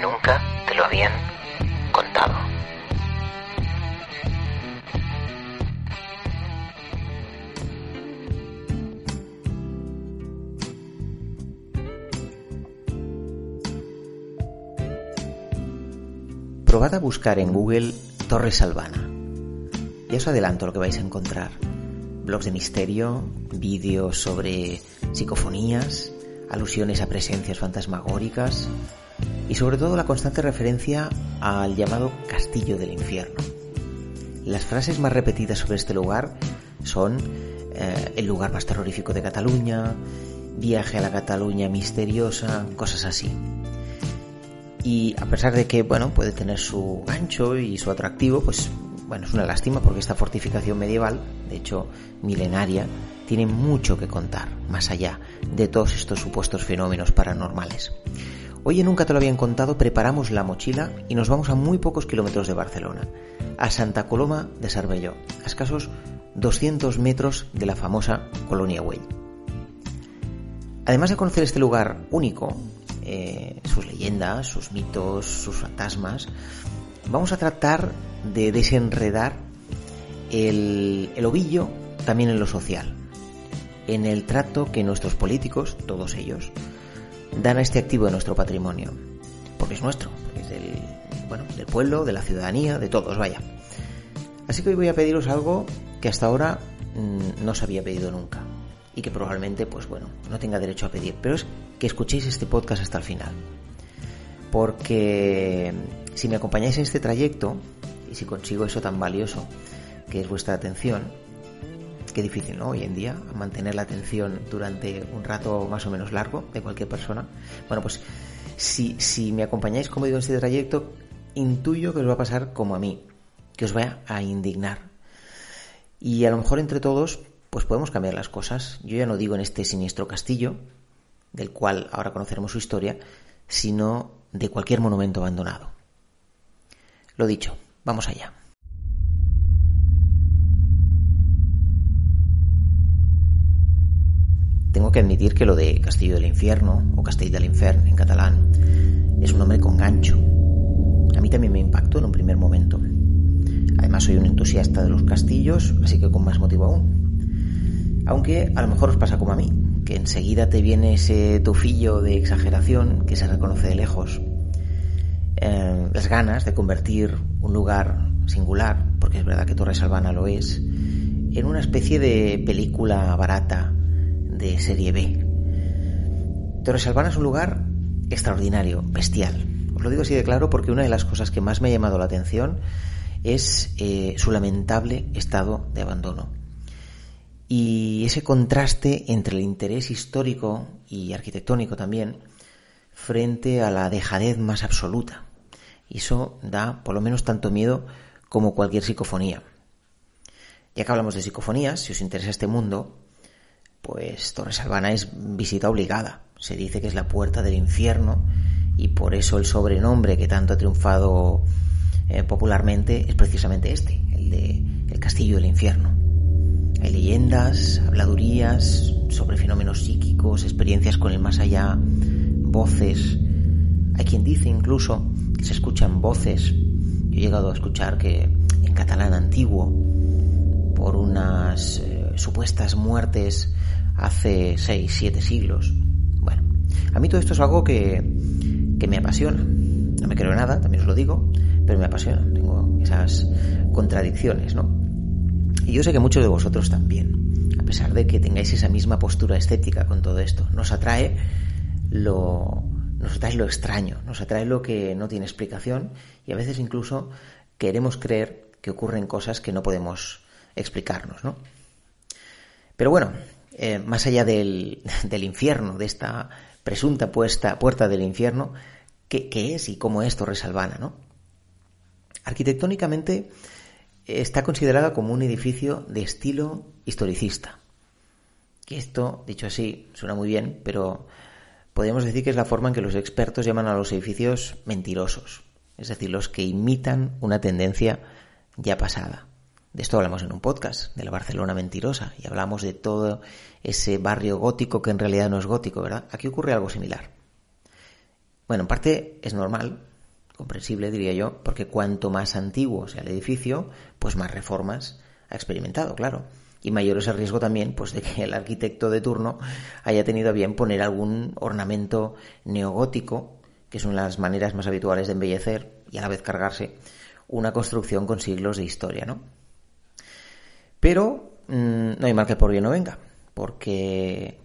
Nunca te lo habían contado. Probad a buscar en Google Torres Albana. Ya os adelanto lo que vais a encontrar. Blogs de misterio, vídeos sobre psicofonías, alusiones a presencias fantasmagóricas y sobre todo la constante referencia al llamado Castillo del Infierno. Las frases más repetidas sobre este lugar son eh, el lugar más terrorífico de Cataluña, viaje a la Cataluña misteriosa, cosas así. Y a pesar de que, bueno, puede tener su gancho y su atractivo, pues bueno, es una lástima porque esta fortificación medieval, de hecho milenaria, tiene mucho que contar, más allá de todos estos supuestos fenómenos paranormales. Hoy en Nunca te lo habían contado, preparamos la mochila y nos vamos a muy pocos kilómetros de Barcelona, a Santa Coloma de Sarbelló, a escasos 200 metros de la famosa Colonia Güell. Además de conocer este lugar único, eh, sus leyendas, sus mitos, sus fantasmas, vamos a tratar de desenredar el, el ovillo también en lo social, en el trato que nuestros políticos, todos ellos, dan a este activo de nuestro patrimonio. Porque es nuestro, porque es del, bueno, del pueblo, de la ciudadanía, de todos, vaya. Así que hoy voy a pediros algo que hasta ahora mmm, no os había pedido nunca. Y que probablemente, pues bueno, no tenga derecho a pedir. Pero es que escuchéis este podcast hasta el final. Porque si me acompañáis en este trayecto, y si consigo eso tan valioso que es vuestra atención, qué difícil, ¿no? Hoy en día, mantener la atención durante un rato más o menos largo de cualquier persona. Bueno, pues si, si me acompañáis, como digo, en este trayecto, intuyo que os va a pasar como a mí, que os va a indignar. Y a lo mejor entre todos, pues podemos cambiar las cosas. Yo ya no digo en este siniestro castillo, del cual ahora conoceremos su historia, sino de cualquier monumento abandonado. Lo dicho, vamos allá. Tengo que admitir que lo de Castillo del Infierno o Castell del Infern en catalán es un nombre con gancho. A mí también me impactó en un primer momento. Además soy un entusiasta de los castillos, así que con más motivo aún. Aunque a lo mejor os pasa como a mí, que enseguida te viene ese tufillo de exageración que se reconoce de lejos. Eh, las ganas de convertir un lugar singular, porque es verdad que Torres Albana lo es, en una especie de película barata de serie B. Torres Albana es un lugar extraordinario, bestial. Os lo digo así de claro porque una de las cosas que más me ha llamado la atención es eh, su lamentable estado de abandono. Y ese contraste entre el interés histórico y arquitectónico también frente a la dejadez más absoluta. Y eso da por lo menos tanto miedo como cualquier psicofonía. Ya que hablamos de psicofonías, si os interesa este mundo, pues Torres Albana es visita obligada. Se dice que es la puerta del infierno y por eso el sobrenombre que tanto ha triunfado eh, popularmente es precisamente este, el de el Castillo del Infierno. Hay leyendas, habladurías sobre fenómenos psíquicos, experiencias con el más allá, voces. Hay quien dice incluso se escuchan voces. Yo he llegado a escuchar que en catalán antiguo, por unas eh, supuestas muertes hace 6, 7 siglos. Bueno, a mí todo esto es algo que, que me apasiona. No me creo nada, también os lo digo, pero me apasiona. Tengo esas contradicciones, ¿no? Y yo sé que muchos de vosotros también, a pesar de que tengáis esa misma postura estética con todo esto. Nos atrae lo, nos atrae lo extraño, nos atrae lo que no tiene explicación y a veces incluso queremos creer que ocurren cosas que no podemos explicarnos, ¿no? Pero bueno, eh, más allá del, infierno, de esta presunta puerta del infierno, ¿qué, ¿qué, es y cómo es Torre Salvana? ¿no? Arquitectónicamente está considerada como un edificio de estilo historicista. Que esto, dicho así, suena muy bien, pero podríamos decir que es la forma en que los expertos llaman a los edificios mentirosos, es decir, los que imitan una tendencia ya pasada. De esto hablamos en un podcast, de la Barcelona mentirosa, y hablamos de todo ese barrio gótico que en realidad no es gótico, ¿verdad? Aquí ocurre algo similar. Bueno, en parte es normal, comprensible diría yo, porque cuanto más antiguo sea el edificio, pues más reformas ha experimentado, claro. Y mayor es el riesgo también, pues, de que el arquitecto de turno haya tenido a bien poner algún ornamento neogótico, que son las maneras más habituales de embellecer y a la vez cargarse una construcción con siglos de historia, ¿no? Pero mmm, no hay mal que por bien no venga, porque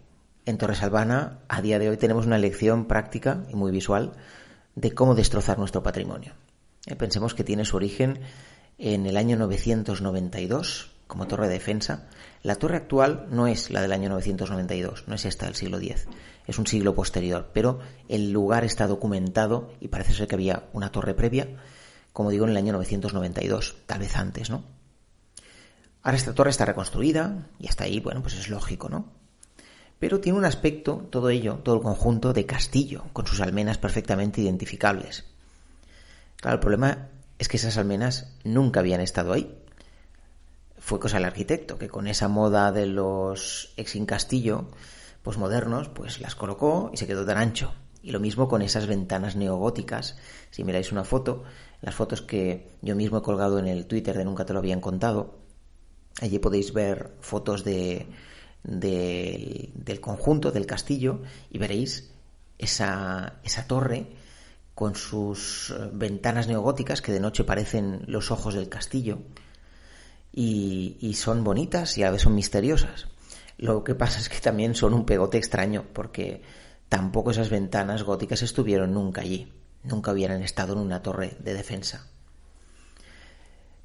en Torres Albana a día de hoy tenemos una lección práctica y muy visual de cómo destrozar nuestro patrimonio. Eh, pensemos que tiene su origen en el año 992 como torre de defensa. La torre actual no es la del año 992, no es esta del siglo X, es un siglo posterior, pero el lugar está documentado y parece ser que había una torre previa, como digo, en el año 992, tal vez antes, ¿no? Ahora esta torre está reconstruida y hasta ahí, bueno, pues es lógico, ¿no? Pero tiene un aspecto, todo ello, todo el conjunto de castillo, con sus almenas perfectamente identificables. Claro, el problema es que esas almenas nunca habían estado ahí. Fue cosa del arquitecto, que con esa moda de los ex castillo, pues modernos, pues las colocó y se quedó tan ancho. Y lo mismo con esas ventanas neogóticas. Si miráis una foto, las fotos que yo mismo he colgado en el Twitter de Nunca te lo habían contado, Allí podéis ver fotos de, de, del conjunto, del castillo, y veréis esa, esa torre con sus eh, ventanas neogóticas que de noche parecen los ojos del castillo y, son bonitas y a veces son misteriosas. Lo que pasa es que también son un pegote extraño porque tampoco esas ventanas góticas estuvieron nunca allí, nunca hubieran estado en una torre de defensa.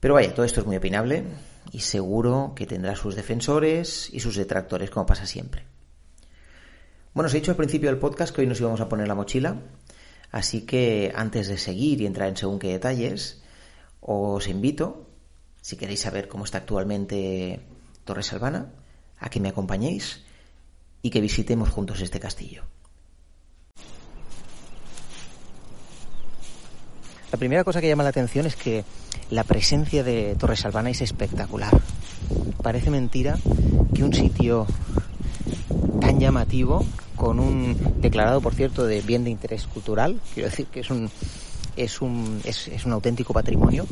Pero vaya, todo esto es muy opinable y seguro que tendrá sus defensores y sus detractores, como pasa siempre. Bueno, os he dicho al principio del podcast que hoy nos íbamos a poner la mochila, así que antes de seguir y entrar en según qué detalles, os invito, si queréis saber cómo está actualmente Torres Albana, a que me acompañéis y que visitemos juntos este castillo. La primera cosa que llama la atención es que la presencia de Torres Albana es espectacular. Parece mentira que un sitio tan llamativo, con un declarado, por cierto, de bien de interés cultural, quiero decir que es un es un, es, es un auténtico patrimonio,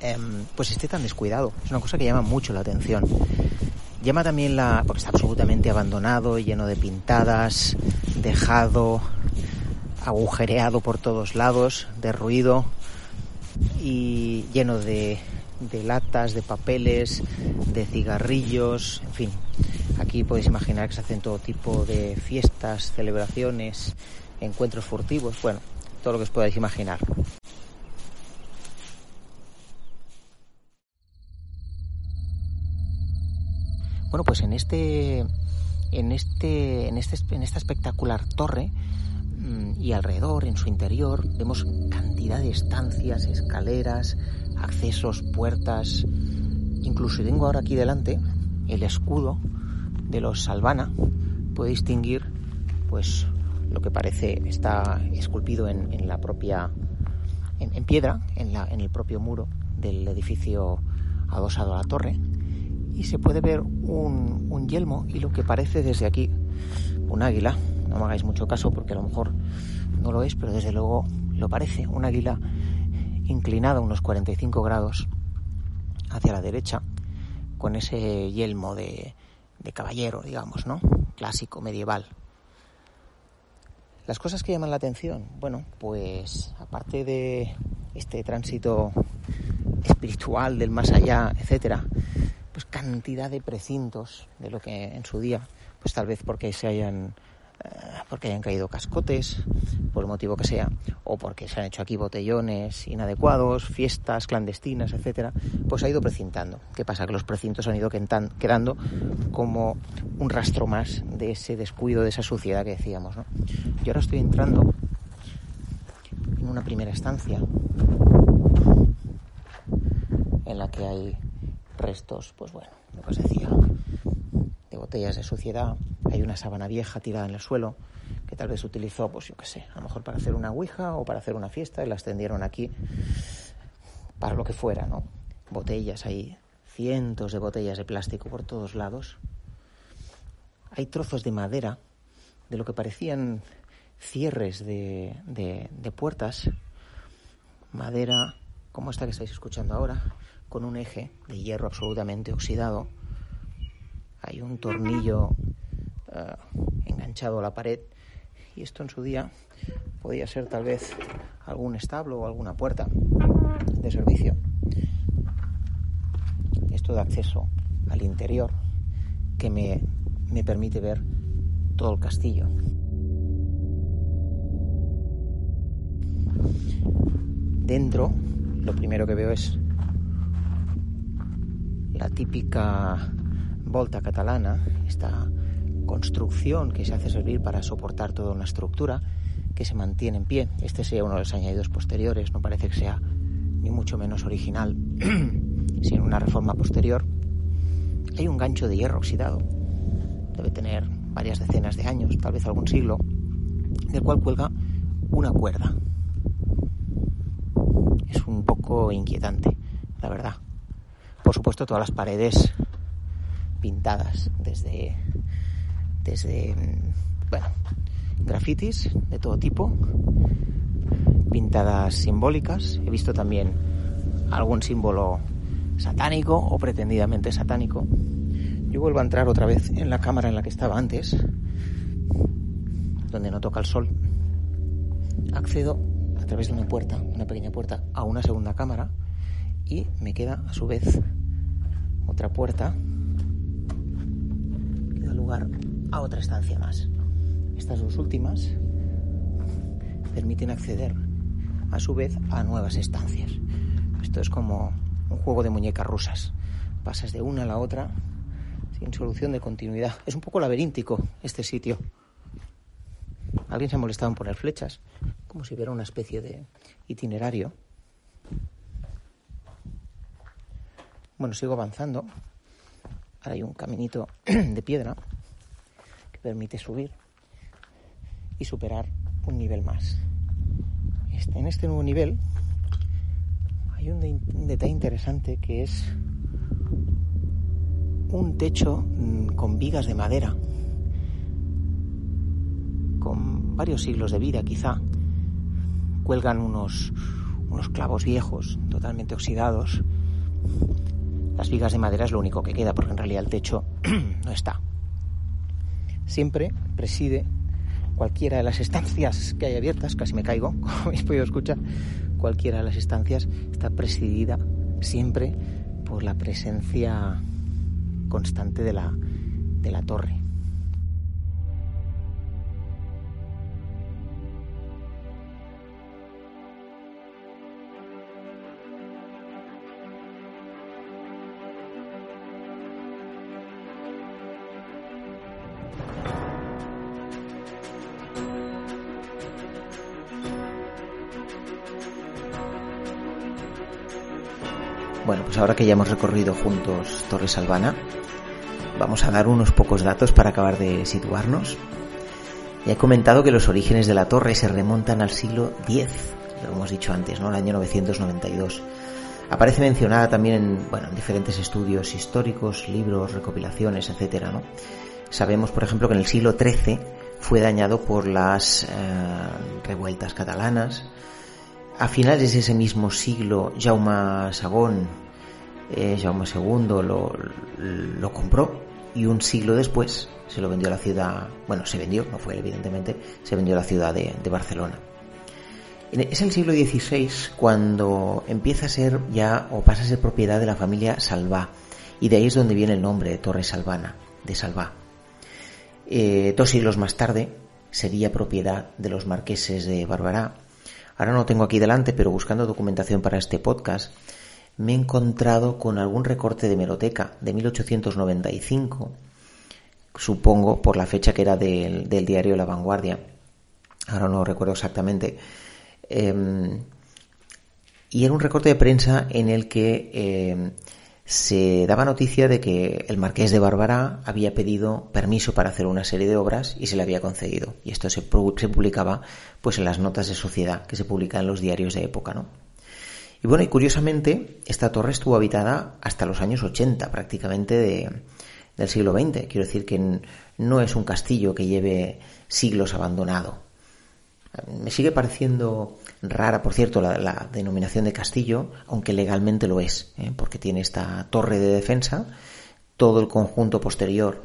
eh, pues esté tan descuidado. Es una cosa que llama mucho la atención. Llama también la... porque está absolutamente abandonado, lleno de pintadas, dejado, agujereado por todos lados, de ruido y lleno de, de latas, de papeles, de cigarrillos, en fin. Aquí podéis imaginar que se hacen todo tipo de fiestas, celebraciones, encuentros furtivos, bueno, todo lo que os podáis imaginar. Bueno, pues en este en este en este en esta espectacular torre Mm, y alrededor, en su interior, vemos cantidad de estancias, escaleras, accesos, puertas. Incluso tengo ahora aquí delante el escudo de los Salvana. Puede distinguir, pues, lo que parece está esculpido en, la propia, en, piedra, en, la, en el propio muro del edificio adosado a la torre. Y se puede ver un, un yelmo y lo que parece desde aquí un águila no me hagáis mucho caso porque a lo mejor no lo es, pero desde luego lo parece. Un águila inclinada unos 45 grados hacia la derecha, con ese yelmo de, de caballero, digamos, ¿no? Clásico, medieval. Las cosas que llaman la atención, bueno, pues aparte de este tránsito espiritual del más allá, etcétera, pues cantidad de precintos de lo que en su día, pues tal vez porque se hayan porque hayan caído cascotes, por el motivo que sea, o porque se han hecho aquí botellones inadecuados, fiestas clandestinas, etcétera, pues ha ido precintando. ¿Qué pasa? Que los precintos han ido quedando como un rastro más de ese descuido, de esa suciedad que decíamos. ¿no? Yo ahora estoy entrando en una primera estancia en la que hay restos, pues bueno, lo que os decía, de botellas de suciedad, hay una sábana vieja tirada en el suelo que tal vez utilizó, pues yo qué sé, a lo mejor para hacer una ouija o para hacer una fiesta y la extendieron aquí para lo que fuera, ¿no? Botellas, hay cientos de botellas de plástico por todos lados. Hay trozos de madera de lo que parecían cierres de, de, de puertas, madera como esta que estáis escuchando ahora, con un eje de hierro absolutamente oxidado. Hay un tornillo uh, enganchado a la pared y esto en su día podía ser tal vez algún establo o alguna puerta de servicio. Esto de acceso al interior que me, me permite ver todo el castillo. Dentro lo primero que veo es la típica volta catalana, esta construcción que se hace servir para soportar toda una estructura que se mantiene en pie. Este sería uno de los añadidos posteriores, no parece que sea ni mucho menos original, sino una reforma posterior. Hay un gancho de hierro oxidado, debe tener varias decenas de años, tal vez algún siglo, del cual cuelga una cuerda. Es un poco inquietante, la verdad. Por supuesto, todas las paredes pintadas desde desde, bueno, grafitis de todo tipo, pintadas simbólicas. He visto también algún símbolo satánico o pretendidamente satánico. Yo vuelvo a entrar otra vez en la cámara en la que estaba antes, donde no toca el sol. Accedo a través de una puerta, una pequeña puerta, a una segunda cámara y me queda a su vez otra puerta que da lugar a otra estancia más. Estas dos últimas permiten acceder a su vez a nuevas estancias. Esto es como un juego de muñecas rusas. Pasas de una a la otra sin solución de continuidad. Es un poco laberíntico este sitio. Alguien se ha molestado en poner flechas, como si hubiera una especie de itinerario. Bueno, sigo avanzando. Ahora hay un caminito de piedra permite subir y superar un nivel más. Este, en este nuevo nivel hay un, un detalle interesante que es un techo mm, con vigas de madera, con varios siglos de vida quizá. Cuelgan unos, unos clavos viejos, totalmente oxidados. Las vigas de madera es lo único que queda, porque en realidad el techo no está siempre preside cualquiera de las estancias que hay abiertas, casi me caigo, como habéis podido escuchar, cualquiera de las estancias está presidida siempre por la presencia constante de la, de la torre. Ahora que ya hemos recorrido juntos Torre Salvana, vamos a dar unos pocos datos para acabar de situarnos. Ya he comentado que los orígenes de la torre se remontan al siglo X, lo hemos dicho antes, ¿no? El año 992. Aparece mencionada también en, bueno, en diferentes estudios históricos, libros, recopilaciones, etcétera, ¿no? Sabemos, por ejemplo, que en el siglo XIII fue dañado por las eh, revueltas catalanas, a finales de ese mismo siglo, Jaume II, eh, Jaume II lo, lo compró y un siglo después se lo vendió a la ciudad, bueno, se vendió, no fue evidentemente, se vendió a la ciudad de, de Barcelona. Es el siglo XVI cuando empieza a ser ya o pasa a ser propiedad de la familia Salvá y de ahí es donde viene el nombre de Torre Salvana, de Salvá. Eh, dos siglos más tarde, sería propiedad de los marqueses de Barbará. Ahora no lo tengo aquí delante, pero buscando documentación para este podcast, me he encontrado con algún recorte de meroteca de 1895, supongo por la fecha que era del, diario La Vanguardia. Ahora no recuerdo exactamente. Em, y era un recorte de prensa en el que em, se daba noticia de que el marqués de Bárbara había pedido permiso para hacer una serie de obras y se le había concedido. Y esto se, publicaba pues en las notas de sociedad que se publican en los diarios de época, ¿no? Y bueno, y curiosamente, esta torre estuvo habitada hasta los años 80, prácticamente del siglo XX. Quiero decir que no es un castillo que lleve siglos abandonado. Me sigue pareciendo rara, por cierto, la, denominación de castillo, aunque legalmente lo es, ¿eh? porque tiene esta torre de defensa. Todo el conjunto posterior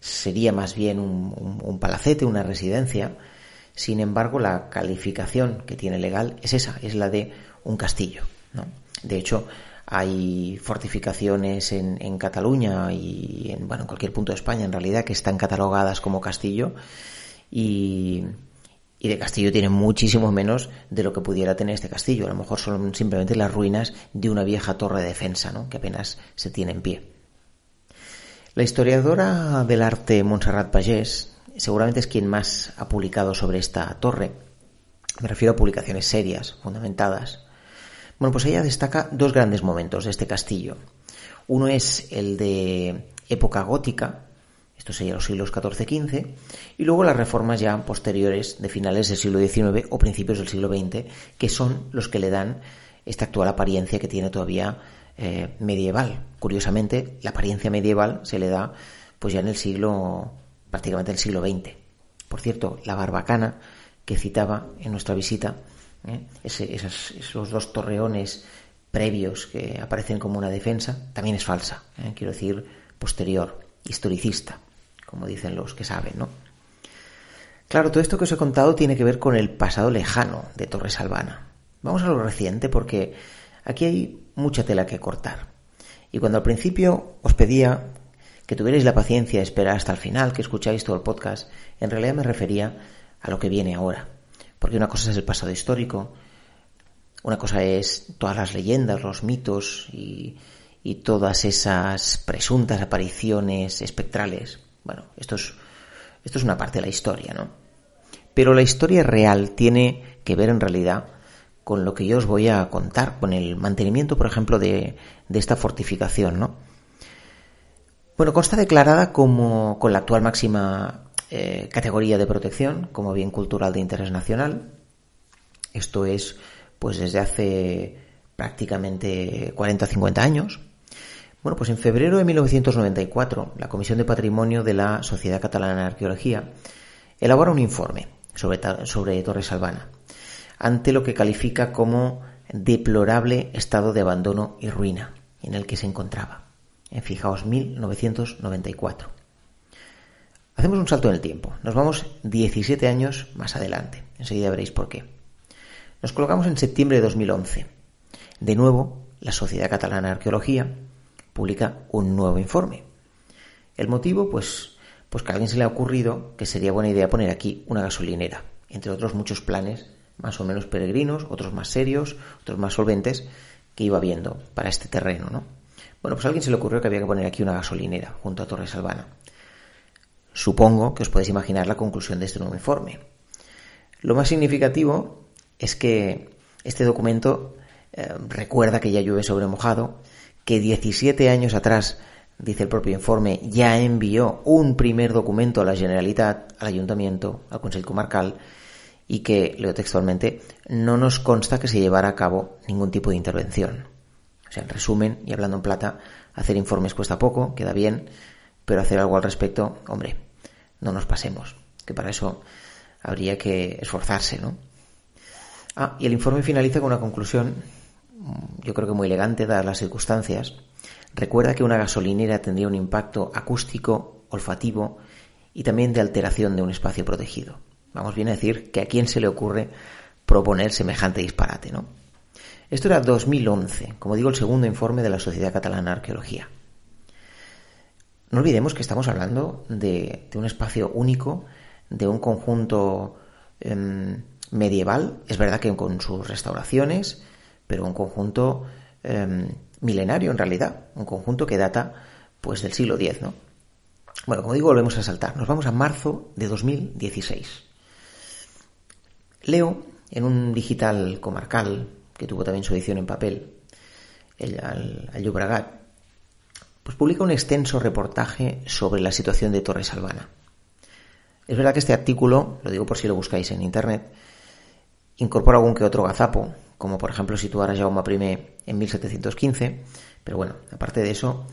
sería más bien un, palacete, una residencia. Sin embargo, la calificación que tiene legal es esa, es la de un castillo. De hecho, hay fortificaciones en, en, Cataluña y en, bueno, en cualquier punto de España, en realidad, que están catalogadas como castillo y, de castillo tiene muchísimo menos de lo que pudiera tener este castillo. A lo mejor son simplemente las ruinas de una vieja torre de defensa, ¿no? que apenas se tiene en pie. La historiadora del arte Montserrat Pagés seguramente es quien más ha publicado sobre esta torre. Me refiero a publicaciones serias, fundamentadas. Bueno, pues ella destaca dos grandes momentos de este castillo. Uno es el de época gótica, esto sería los siglos XIV-XV, y luego las reformas ya posteriores de finales del siglo XIX o principios del siglo XX, que son los que le dan esta actual apariencia que tiene todavía eh, medieval. Curiosamente, la apariencia medieval se le da pues ya en el siglo, prácticamente el siglo XX. Por cierto, la barbacana que citaba en nuestra visita, ¿eh? esos, dos torreones previos que aparecen como una defensa, también es falsa, ¿eh? quiero decir, posterior, historicista como dicen los que saben, ¿no? Claro, todo esto que os he contado tiene que ver con el pasado lejano de Torres Albana. Vamos a lo reciente porque aquí hay mucha tela que cortar. Y cuando al principio os pedía que tuvierais la paciencia de esperar hasta el final, que escucháis todo el podcast, en realidad me refería a lo que viene ahora. Porque una cosa es el pasado histórico, una cosa es todas las leyendas, los mitos y, todas esas presuntas apariciones espectrales. Bueno, esto es, esto es una parte de la historia, ¿no? Pero la historia real tiene que ver en realidad con lo que yo os voy a contar, con el mantenimiento, por ejemplo, de, de esta fortificación, ¿no? Bueno, consta declarada como con la actual máxima eh, categoría de protección como bien cultural de interés nacional. Esto es, pues desde hace prácticamente 40 o 50 años. Bueno, pues en febrero de 1994, la Comisión de Patrimonio de la Sociedad Catalana de Arqueología elabora un informe sobre, sobre Torres Albana, ante lo que califica como deplorable estado de abandono y ruina en el que se encontraba. En fijaos, 1994. Hacemos un salto en el tiempo. Nos vamos 17 años más adelante. Enseguida veréis por qué. Nos colocamos en septiembre de 2011. De nuevo, la Sociedad Catalana de Arqueología publica un nuevo informe. El motivo, pues, pues que a alguien se le ha ocurrido que sería buena idea poner aquí una gasolinera, entre otros muchos planes más o menos peregrinos, otros más serios, otros más solventes que iba viendo para este terreno, ¿no? Bueno, pues a alguien se le ocurrió que había que poner aquí una gasolinera junto a Torres Albana. Supongo que os podéis imaginar la conclusión de este nuevo informe. Lo más significativo es que este documento eh, recuerda que ya llueve sobre mojado que 17 años atrás, dice el propio informe, ya envió un primer documento a la Generalitat, al Ayuntamiento, al Consejo Comarcal, y que, leo textualmente, no nos consta que se llevara a cabo ningún tipo de intervención. Sea, en resumen, y hablando en plata, hacer informes cuesta poco, queda bien, pero hacer algo al respecto, hombre, no nos pasemos, que para eso habría que esforzarse, ¿no? Ah, y el informe finaliza con una conclusión yo creo que muy elegante dadas las circunstancias, recuerda que una gasolinera tendría un impacto acústico, olfativo y también de alteración de un espacio protegido. Vamos bien a decir que a quién se le ocurre proponer semejante disparate, ¿no? Esto era 2011, como digo, el segundo informe de la Sociedad Catalana de Arqueología. No olvidemos que estamos hablando de, un espacio único de un conjunto em, medieval, es verdad que con sus restauraciones, pero un conjunto em, milenario en realidad, un conjunto que data pues del siglo X, ¿no? Bueno, como digo, volvemos a saltar. Nos vamos a marzo de 2016. Leo en un digital comarcal que tuvo también su edición en papel, el, al, al pues publica un extenso reportaje sobre la situación de Torres Albana. Es verdad que este artículo, lo digo por si lo buscáis en internet, incorpora algún que otro gazapo, como por ejemplo situar a Jaume I en 1715, pero bueno, aparte de eso,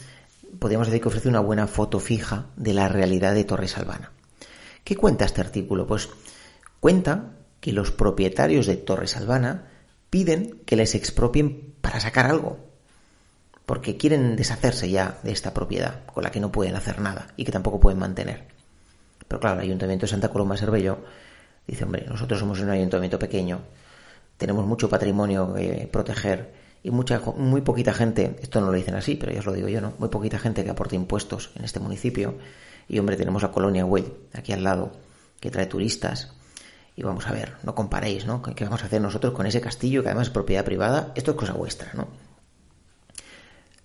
podríamos decir que ofrece una buena foto fija de la realidad de Torres Albana. ¿Qué cuenta este artículo? Pues cuenta que los propietarios de Torres Albana piden que les expropien para sacar algo, porque quieren deshacerse ya de esta propiedad con la que no pueden hacer nada y que tampoco pueden mantener. Pero claro, el Ayuntamiento de Santa Coloma Cervello dice, hombre, nosotros somos un ayuntamiento pequeño, tenemos mucho patrimonio que proteger y mucha, muy poquita gente, esto no lo dicen así, pero ya os lo digo yo, ¿no? Muy poquita gente que aporte impuestos en este municipio. Y hombre, tenemos la colonia Güell aquí al lado, que trae turistas, y vamos a ver, no comparéis, ¿no? ¿Qué vamos a hacer nosotros con ese castillo que además es propiedad privada? Esto es cosa vuestra, ¿no?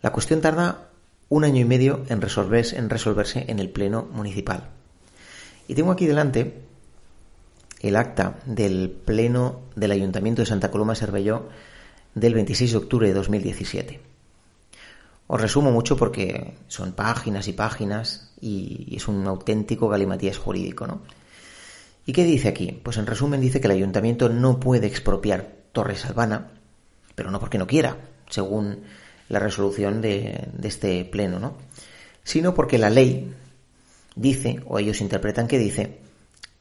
La cuestión tarda un año y medio en resolverse, en resolverse en el Pleno Municipal. Y tengo aquí delante el acta del Pleno del Ayuntamiento de Santa Coloma Cervelló del 26 de octubre de 2017. Os resumo mucho porque son páginas y páginas y es un auténtico galimatías jurídico, ¿no? ¿Y qué dice aquí? Pues en resumen dice que el ayuntamiento no puede expropiar Torres Albana, pero no porque no quiera, según la resolución de, este pleno, ¿no? Sino porque la ley dice, o ellos interpretan que dice,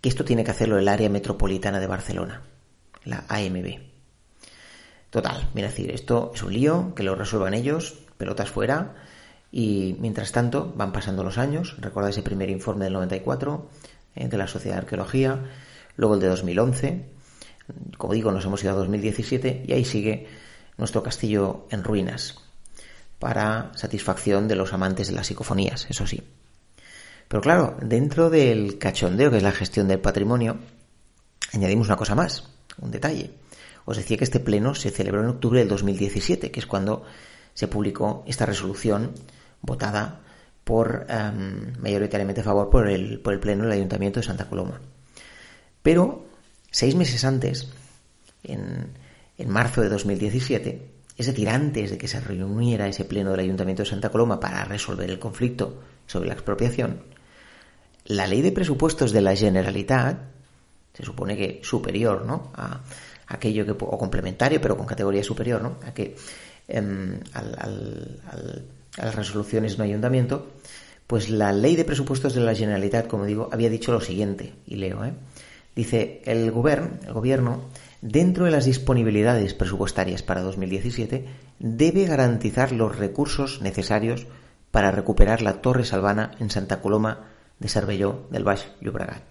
que esto tiene que hacerlo el área metropolitana de Barcelona, la AMB. Total, mira decir, esto es un lío, que lo resuelvan ellos, pelotas fuera, y mientras tanto van pasando los años, recuerda ese primer informe del 94, eh, de la Sociedad de Arqueología, luego el de 2011, como digo, nos hemos ido a 2017 y ahí sigue nuestro castillo en ruinas, para satisfacción de los amantes de las psicofonías, eso sí. Pero claro, dentro del cachondeo que es la gestión del patrimonio, añadimos una cosa más, un detalle. Os decía que este pleno se celebró en octubre del 2017, que es cuando se publicó esta resolución votada por em, mayoritariamente a favor por el, por el Pleno del Ayuntamiento de Santa Coloma. Pero seis meses antes, en, en marzo de 2017, es decir, antes de que se reuniera ese Pleno del Ayuntamiento de Santa Coloma para resolver el conflicto sobre la expropiación, la ley de presupuestos de la Generalitat, se supone que superior ¿no? a, aquello que, o complementario, pero con categoría superior, ¿no? a que em, al, a las resoluciones de un ayuntamiento, pues la ley de presupuestos de la Generalitat, como digo, había dicho lo siguiente, y leo, ¿eh? dice, el, gobierno, el gobierno, dentro de las disponibilidades presupuestarias para 2017, debe garantizar los recursos necesarios para recuperar la Torre Salvana en Santa Coloma de Cervelló del Baix Llobregat.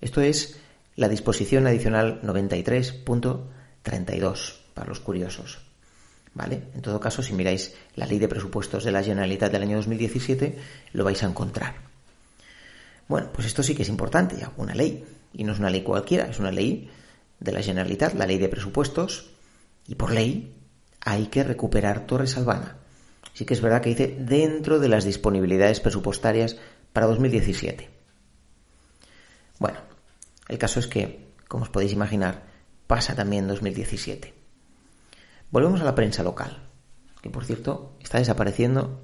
Esto es la disposición adicional 93.32 para los curiosos. ¿Vale? En todo caso, si miráis la ley de presupuestos de la Generalitat del año 2017, lo vais a encontrar. Bueno, pues esto sí que es importante, ya, una ley. Y no es una ley cualquiera, es una ley de la Generalitat, la ley de presupuestos, y por ley hay que recuperar Torres Albana. Sí que es verdad que dice dentro de las disponibilidades presupuestarias para 2017. Bueno, el caso es que, como os podéis imaginar, pasa también 2017. Volvemos a la prensa local, que por cierto está desapareciendo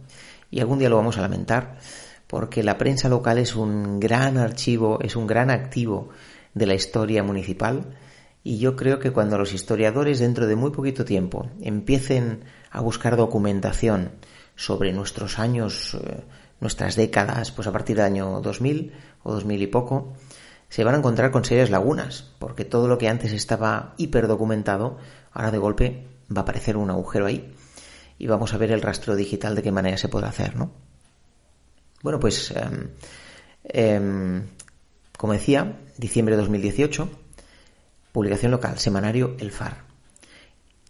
y algún día lo vamos a lamentar, porque la prensa local es un gran archivo, es un gran activo de la historia municipal. Y yo creo que cuando los historiadores dentro de muy poquito tiempo empiecen a buscar documentación sobre nuestros años, eh, nuestras décadas, pues a partir del año 2000 o 2000 y poco, se van a encontrar con serias lagunas, porque todo lo que antes estaba hiperdocumentado, ahora de golpe va a aparecer un agujero ahí y vamos a ver el rastro digital de qué manera se puede hacer, ¿no? Bueno, pues, em, em, como decía, diciembre de 2018, publicación local, semanario El Far.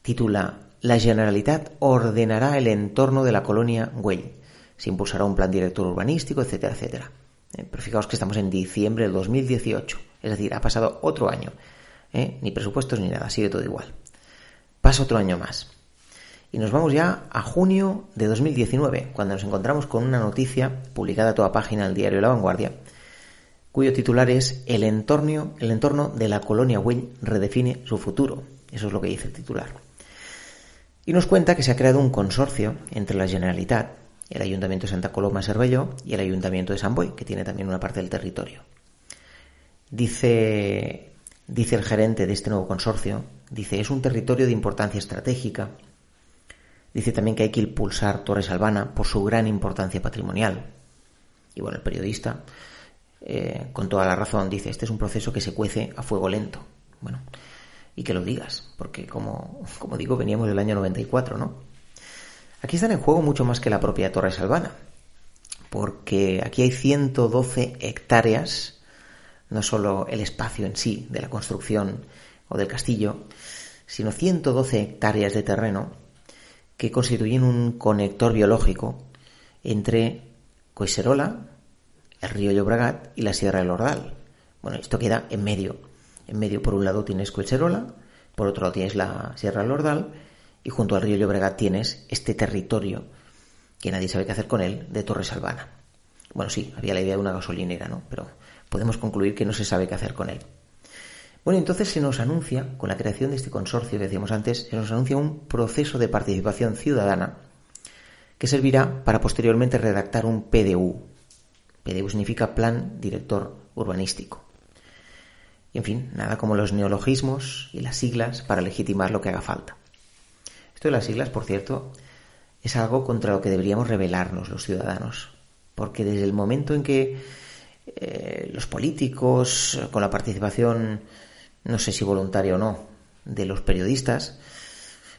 Titula La Generalitat ordenará el entorno de la colonia Güell. Se impulsará un plan director urbanístico, etcétera, etcétera. ¿eh? Pero fijaos que estamos en diciembre del 2018, es decir, ha pasado otro año. ¿eh? Ni presupuestos ni nada, sigue todo igual. Pasa otro año más. Y nos vamos ya a junio de 2019, cuando nos encontramos con una noticia publicada a toda página del diario La Vanguardia, cuyo titular es El entorno, el entorno de la colonia Güell redefine su futuro. Eso es lo que dice el titular. Y nos cuenta que se ha creado un consorcio entre la Generalitat, el Ayuntamiento de Santa Coloma Cervelló y el Ayuntamiento de San Boy, que tiene también una parte del territorio. Dice, dice el gerente de este nuevo consorcio, dice, es un territorio de importancia estratégica. Dice también que hay que impulsar Torres Albana por su gran importancia patrimonial. Y bueno, el periodista eh, con toda la razón, dice, este es un proceso que se cuece a fuego lento. Bueno, y que lo digas, porque como, como digo, veníamos del año 94, ¿no? Aquí están en juego mucho más que la propia Torre Salvana, porque aquí hay 112 hectáreas, no solo el espacio en sí de la construcción o del castillo, sino 112 hectáreas de terreno que constituyen un conector biológico entre Coiserola, el río Llobregat y la Sierra del Ordal. Bueno, esto queda en medio. En medio, por un lado, tienes Coiserola, por otro lado tienes la Sierra del Ordal, y junto al río Llobregat tienes este territorio que nadie sabe qué hacer con él, de Torres Albana. Bueno, sí, había la idea de una gasolinera, ¿no? Pero podemos concluir que no se sabe qué hacer con él. Bueno, entonces se nos anuncia, con la creación de este consorcio que decíamos antes, se nos anuncia un proceso de participación ciudadana que servirá para posteriormente redactar un PDU, PDU significa Plan Director Urbanístico. Y en fin, nada como los neologismos y las siglas para legitimar lo que haga falta. Esto de las siglas, por cierto, es algo contra lo que deberíamos rebelarnos los ciudadanos. Porque desde el momento en que eh, los políticos, con la participación, no sé si voluntaria o no, de los periodistas,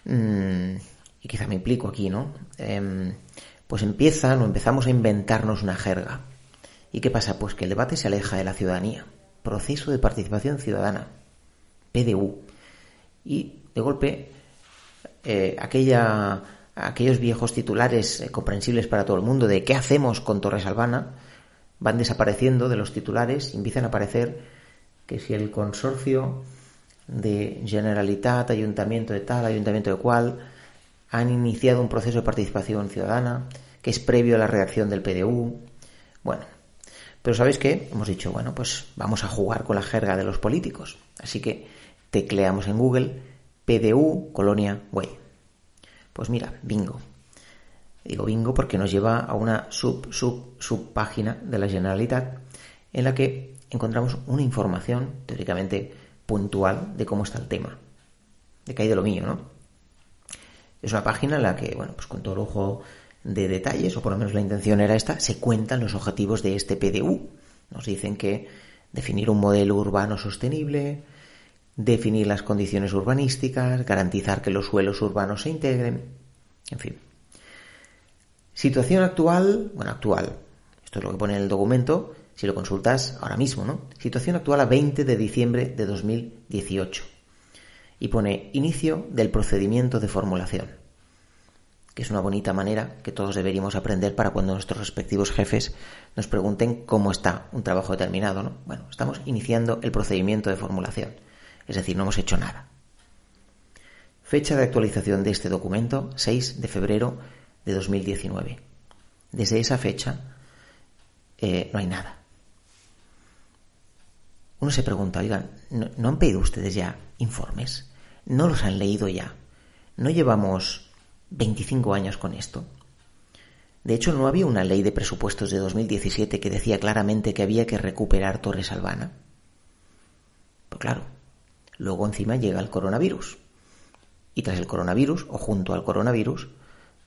mmm, y quizá me implico aquí, ¿no? Eh, pues empiezan o empezamos a inventarnos una jerga ¿Y qué pasa? Pues que el debate se aleja de la ciudadanía. Proceso de participación ciudadana. PDU. Y de golpe, eh, aquella, aquellos viejos titulares eh, comprensibles para todo el mundo de qué hacemos con Torres Albana van desapareciendo de los titulares y empiezan a aparecer que si el consorcio de Generalitat, ayuntamiento de tal, ayuntamiento de cual, han iniciado un proceso de participación ciudadana que es previo a la reacción del PDU. Bueno, pero ¿sabéis qué? Hemos dicho, bueno, pues vamos a jugar con la jerga de los políticos. Así que tecleamos en Google PDU Colonia Güey. Pues mira, bingo. Digo bingo porque nos lleva a una sub, sub, sub página de la Generalitat en la que encontramos una información teóricamente puntual de cómo está el tema. De que hay de lo mío, ¿no? Es una página en la que, bueno, pues con todo lujo de detalles, o por lo menos la intención era esta, se cuentan los objetivos de este PDU. Nos dicen que definir un modelo urbano sostenible, definir las condiciones urbanísticas, garantizar que los suelos urbanos se integren, en fin. Situación actual, bueno, actual, esto es lo que pone en el documento, si lo consultas ahora mismo, ¿no? Situación actual a 20 de diciembre de 2018. Y pone inicio del procedimiento de formulación que es una bonita manera que todos deberíamos aprender para cuando nuestros respectivos jefes nos pregunten cómo está un trabajo determinado. ¿no? Bueno, estamos iniciando el procedimiento de formulación, es decir, no hemos hecho nada. Fecha de actualización de este documento, 6 de febrero de 2019. Desde esa fecha eh, no hay nada. Uno se pregunta, oigan, ¿no han pedido ustedes ya informes? ¿No los han leído ya? ¿No llevamos 25 años con esto. De hecho, no había una ley de presupuestos de 2017 que decía claramente que había que recuperar Torres Albana. Pues claro, luego encima llega el coronavirus. Y tras el coronavirus, o junto al coronavirus,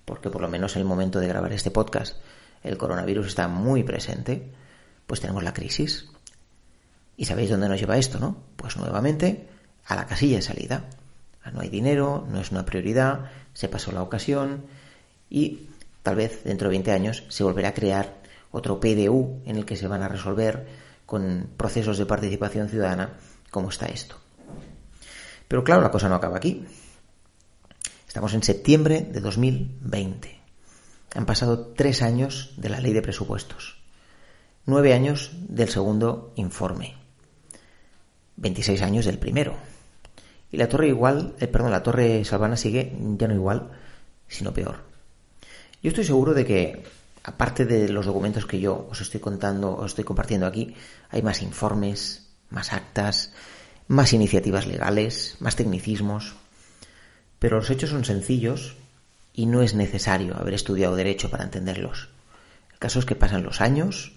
porque por lo menos en el momento de grabar este podcast el coronavirus está muy presente, pues tenemos la crisis. ¿Y sabéis dónde nos lleva esto, no? Pues nuevamente a la casilla de salida. No hay dinero, no es una prioridad, se pasó la ocasión y tal vez dentro de 20 años se volverá a crear otro PDU en el que se van a resolver con procesos de participación ciudadana cómo está esto. Pero claro, la cosa no acaba aquí. Estamos en septiembre de 2020. Han pasado tres años de la ley de presupuestos. nueve años del segundo informe, 26 años del primero. Y la torre igual, eh, perdón, la torre Salvana sigue ya no igual, sino peor. Yo estoy seguro de que, aparte de los documentos que yo os estoy contando, os estoy compartiendo aquí, hay más informes, más actas, más iniciativas legales, más tecnicismos. Pero los hechos son sencillos y no es necesario haber estudiado derecho para entenderlos. El caso es que pasan los años,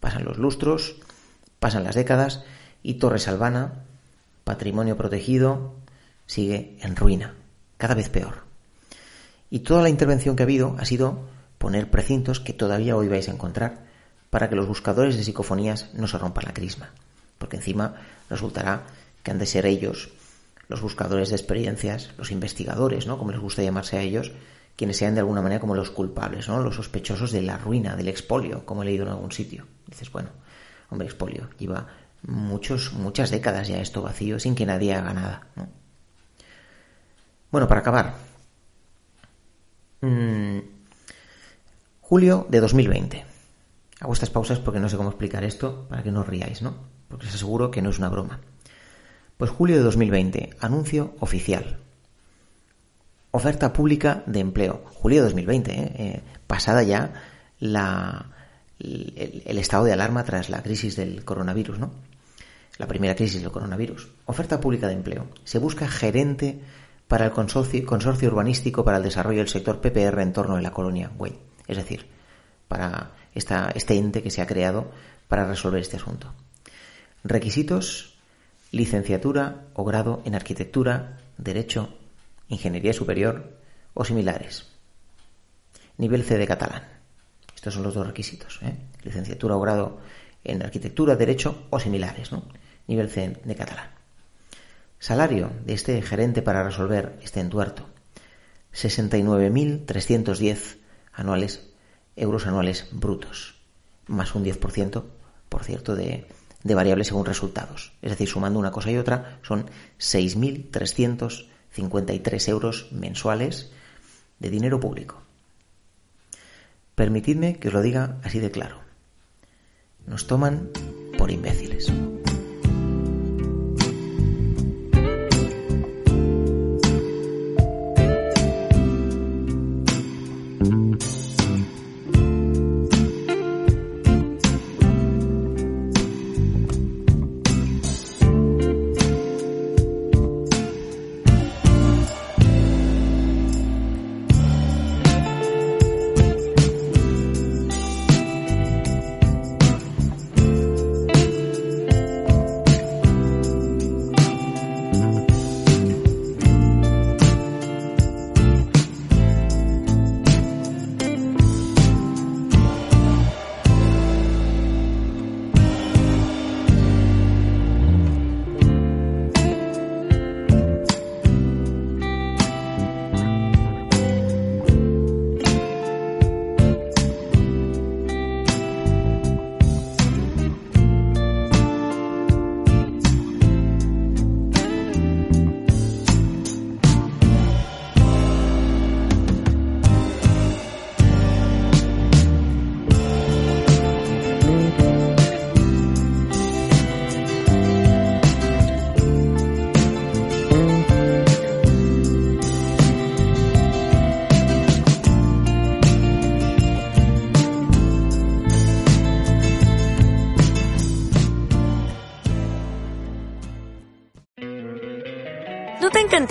pasan los lustros, pasan las décadas y Torres Albana, patrimonio protegido, sigue en ruina, cada vez peor. Y toda la intervención que ha habido ha sido poner precintos que todavía hoy vais a encontrar para que los buscadores de psicofonías no se rompan la crisma. Porque encima resultará que han de ser ellos, los buscadores de experiencias, los investigadores, ¿no? Como les gusta llamarse a ellos, quienes sean de alguna manera como los culpables, ¿no? Los sospechosos de la ruina, del expolio, como he leído en algún sitio. Dices, bueno, hombre, expolio, lleva muchos, muchas décadas ya esto vacío sin que nadie haga nada, Bueno, para acabar. Mm, julio de 2020. Hago estas pausas porque no sé cómo explicar esto para que no os riáis, ¿no? Porque os aseguro que no es una broma. Pues julio de 2020, anuncio oficial. Oferta pública de empleo. Julio de 2020, ¿eh? Eh, pasada ya la, el, estado de alarma tras la crisis del coronavirus, ¿no? La primera crisis del coronavirus. Oferta pública de empleo. Se busca gerente para el consorcio, urbanístico para el desarrollo del sector PPR en torno de la colonia Güey. Es decir, para esta, este ente que se ha creado para resolver este asunto. Requisitos licenciatura o grado en arquitectura, derecho, ingeniería superior o similares. Nivel C de catalán. Estos son los dos requisitos. ¿eh? Licenciatura o grado en arquitectura, derecho o similares. ¿no? Nivel C de catalán. Salario de este gerente para resolver este entuerto. 69.310 anuales, euros anuales brutos. Más un 10%, por cierto, de de variables según resultados. Es decir, sumando una cosa y otra, son 6.353 euros mensuales de dinero público. Permitidme que os lo diga así de claro. Nos toman por imbéciles.